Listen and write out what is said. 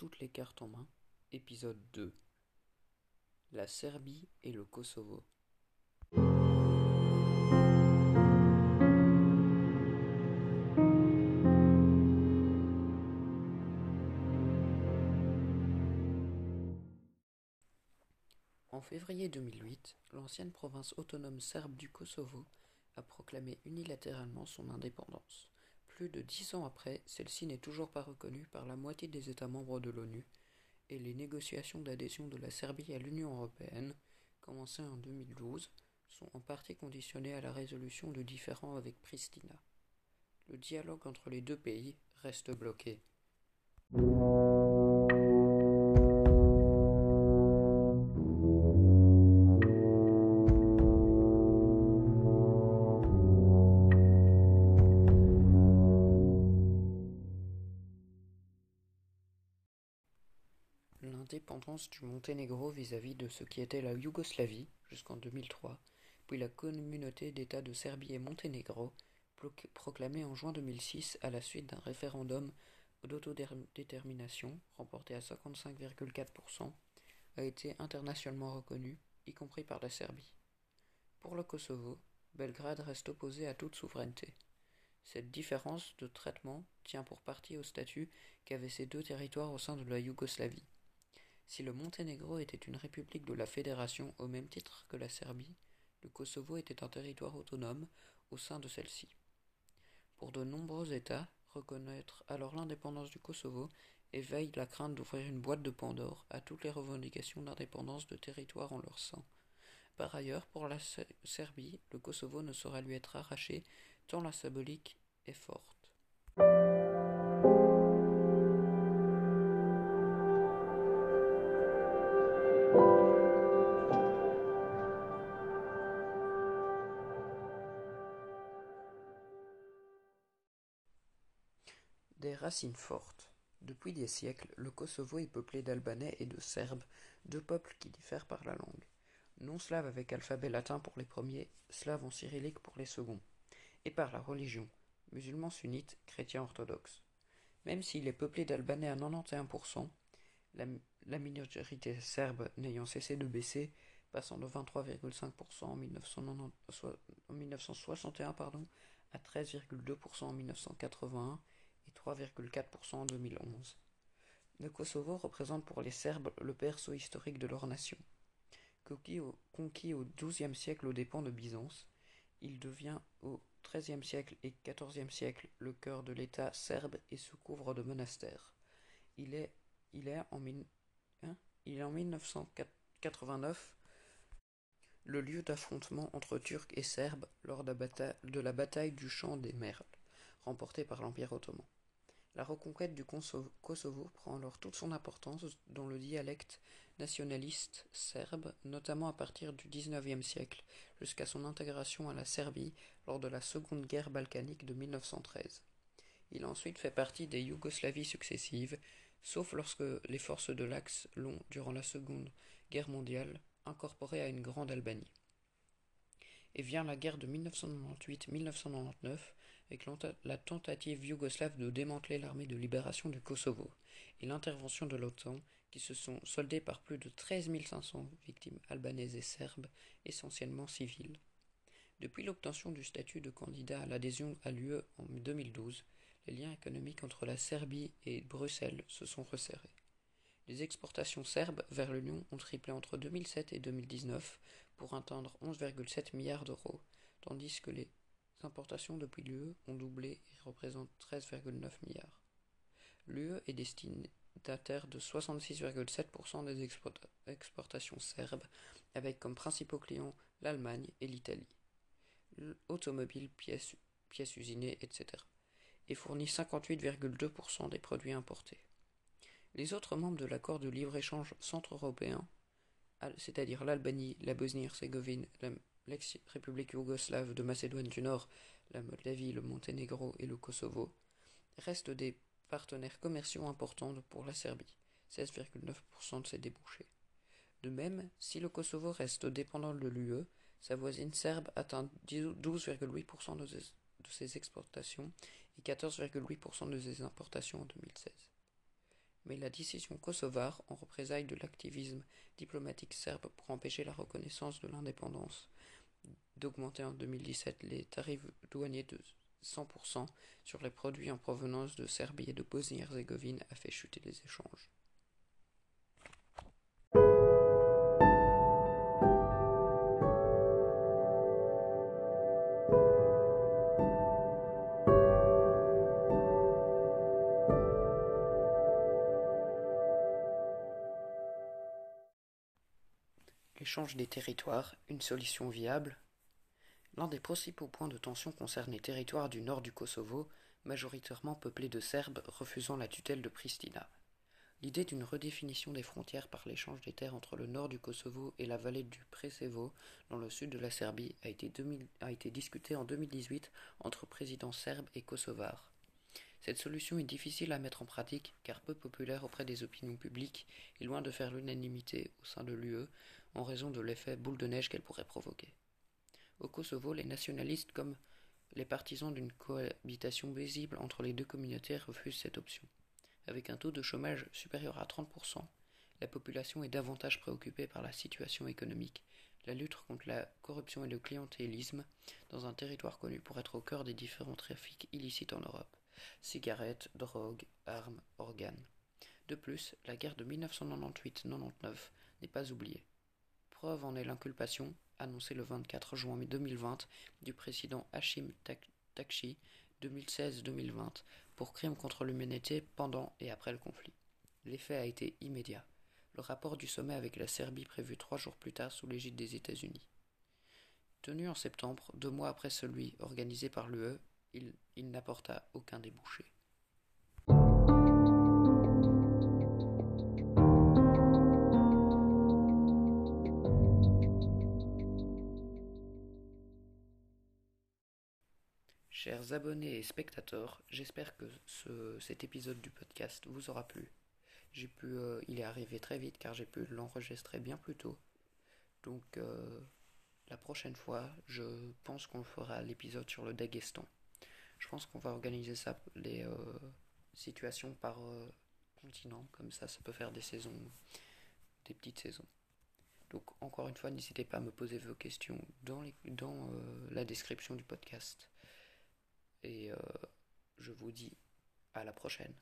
toutes les cartes en main, épisode 2 La Serbie et le Kosovo. En février 2008, l'ancienne province autonome serbe du Kosovo a proclamé unilatéralement son indépendance. Plus de dix ans après, celle-ci n'est toujours pas reconnue par la moitié des États membres de l'ONU, et les négociations d'adhésion de la Serbie à l'Union européenne, commencées en 2012, sont en partie conditionnées à la résolution de différends avec Pristina. Le dialogue entre les deux pays reste bloqué. L'indépendance du Monténégro vis-à-vis de ce qui était la Yougoslavie jusqu'en 2003, puis la communauté d'États de Serbie et Monténégro, proclamée en juin 2006 à la suite d'un référendum d'autodétermination remporté à 55,4%, a été internationalement reconnue, y compris par la Serbie. Pour le Kosovo, Belgrade reste opposé à toute souveraineté. Cette différence de traitement tient pour partie au statut qu'avaient ces deux territoires au sein de la Yougoslavie. Si le Monténégro était une république de la Fédération au même titre que la Serbie, le Kosovo était un territoire autonome au sein de celle-ci. Pour de nombreux États, reconnaître alors l'indépendance du Kosovo éveille la crainte d'ouvrir une boîte de Pandore à toutes les revendications d'indépendance de territoires en leur sein. Par ailleurs, pour la Serbie, le Kosovo ne saura lui être arraché tant la symbolique est forte. Des racines fortes. Depuis des siècles, le Kosovo est peuplé d'Albanais et de Serbes, deux peuples qui diffèrent par la langue. Non slave avec alphabet latin pour les premiers, slave en cyrillique pour les seconds, et par la religion, musulmans sunnites, chrétiens orthodoxes. Même s'il est peuplé d'Albanais à 91%, la, la minorité serbe n'ayant cessé de baisser, passant de 23,5% en, 1961 pardon, à 13,2% en 1981 et 3,4% en 2011. Le Kosovo représente pour les Serbes le berceau historique de leur nation. Conquis au XIIe siècle aux dépens de Byzance, il devient au XIIIe siècle et XIVe siècle le cœur de l'État serbe et se couvre de monastères. Il est, en, hein, il est en 1989 le lieu d'affrontement entre Turcs et Serbes lors de la bataille, de la bataille du champ des Merles, remportée par l'Empire ottoman. La reconquête du Kosovo prend alors toute son importance dans le dialecte nationaliste serbe, notamment à partir du XIXe siècle, jusqu'à son intégration à la Serbie lors de la Seconde Guerre balkanique de 1913. Il a ensuite fait partie des Yougoslavies successives, sauf lorsque les forces de l'Axe l'ont, durant la Seconde Guerre mondiale, incorporé à une grande Albanie. Et vient la guerre de 1998-1999 avec la tentative yougoslave de démanteler l'armée de libération du Kosovo et l'intervention de l'OTAN qui se sont soldées par plus de 13 500 victimes albanaises et serbes, essentiellement civiles. Depuis l'obtention du statut de candidat à l'adhésion à l'UE en 2012, les liens économiques entre la Serbie et Bruxelles se sont resserrés. Les exportations serbes vers l'Union ont triplé entre 2007 et 2019 pour atteindre 11,7 milliards d'euros, tandis que les importations depuis l'UE ont doublé et représentent 13,9 milliards. L'UE est destinataire de 66,7% des exportations serbes, avec comme principaux clients l'Allemagne et l'Italie, l'automobile, pièces, pièces usinées, etc., et fournit 58,2% des produits importés. Les autres membres de l'accord de libre-échange centre-européen, c'est-à-dire l'Albanie, la Bosnie-Herzégovine, l'ex-république yougoslave de Macédoine du Nord, la Moldavie, le Monténégro et le Kosovo, restent des partenaires commerciaux importants pour la Serbie, 16,9% de ses débouchés. De même, si le Kosovo reste dépendant de l'UE, sa voisine serbe atteint 12,8% de ses exportations et 14,8% de ses importations en 2016. Mais la décision kosovare, en représailles de l'activisme diplomatique serbe pour empêcher la reconnaissance de l'indépendance, d'augmenter en 2017 les tarifs douaniers de 100% sur les produits en provenance de Serbie et de Bosnie-Herzégovine a fait chuter les échanges. Échange des territoires, une solution viable L'un des principaux points de tension concerne les territoires du nord du Kosovo, majoritairement peuplés de Serbes refusant la tutelle de Pristina. L'idée d'une redéfinition des frontières par l'échange des terres entre le nord du Kosovo et la vallée du Presevo, dans le sud de la Serbie, a été, a été discutée en 2018 entre présidents serbes et kosovars. Cette solution est difficile à mettre en pratique car peu populaire auprès des opinions publiques et loin de faire l'unanimité au sein de l'UE en raison de l'effet boule de neige qu'elle pourrait provoquer. Au Kosovo, les nationalistes comme les partisans d'une cohabitation paisible entre les deux communautés refusent cette option. Avec un taux de chômage supérieur à 30%, la population est davantage préoccupée par la situation économique, la lutte contre la corruption et le clientélisme dans un territoire connu pour être au cœur des différents trafics illicites en Europe cigarettes, drogues, armes, organes. De plus, la guerre de 1998-99 n'est pas oubliée. Preuve en est l'inculpation, annoncée le 24 juin 2020, du président Hashim Takshi 2016-2020 pour crimes contre l'humanité pendant et après le conflit. L'effet a été immédiat. Le rapport du sommet avec la Serbie prévu trois jours plus tard sous l'égide des États-Unis. Tenu en septembre, deux mois après celui organisé par l'UE, il, n'apporta aucun débouché. Chers abonnés et spectateurs, j'espère que ce, cet épisode du podcast vous aura plu. J'ai pu, euh, il est arrivé très vite car j'ai pu l'enregistrer bien plus tôt. Donc euh, la prochaine fois, je pense qu'on fera l'épisode sur le Daguestan. Je pense qu'on va organiser ça, les euh, situations par continent, comme ça, ça peut faire des saisons, des petites saisons. Donc encore une fois, n'hésitez pas à me poser vos questions dans, dans la description du podcast. Et euh, je vous dis à la prochaine.